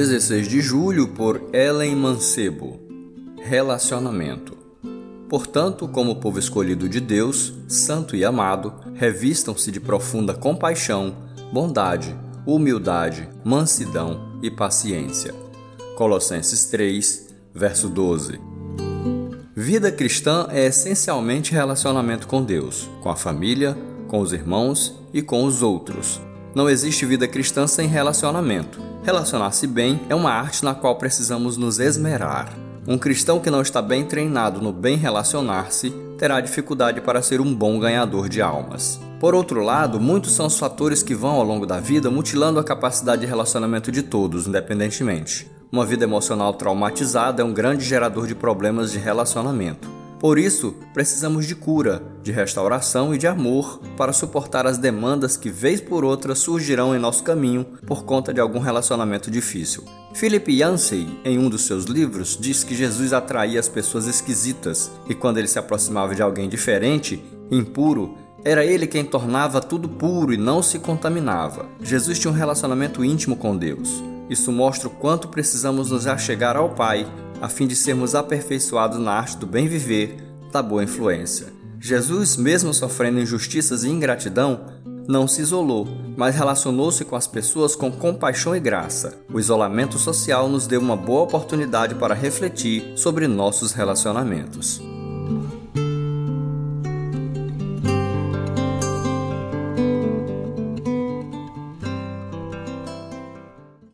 16 de julho por Ellen Mancebo. Relacionamento. Portanto, como povo escolhido de Deus, santo e amado, revistam-se de profunda compaixão, bondade, humildade, mansidão e paciência. Colossenses 3, verso 12. Vida cristã é essencialmente relacionamento com Deus, com a família, com os irmãos e com os outros. Não existe vida cristã sem relacionamento. Relacionar-se bem é uma arte na qual precisamos nos esmerar. Um cristão que não está bem treinado no bem relacionar-se terá dificuldade para ser um bom ganhador de almas. Por outro lado, muitos são os fatores que vão ao longo da vida mutilando a capacidade de relacionamento de todos, independentemente. Uma vida emocional traumatizada é um grande gerador de problemas de relacionamento. Por isso, precisamos de cura, de restauração e de amor para suportar as demandas que, vez por outra, surgirão em nosso caminho por conta de algum relacionamento difícil. Philip Yancey, em um dos seus livros, diz que Jesus atraía as pessoas esquisitas e, quando ele se aproximava de alguém diferente, impuro, era ele quem tornava tudo puro e não se contaminava. Jesus tinha um relacionamento íntimo com Deus. Isso mostra o quanto precisamos nos achegar ao Pai a fim de sermos aperfeiçoados na arte do bem viver, da boa influência. Jesus, mesmo sofrendo injustiças e ingratidão, não se isolou, mas relacionou-se com as pessoas com compaixão e graça. O isolamento social nos deu uma boa oportunidade para refletir sobre nossos relacionamentos.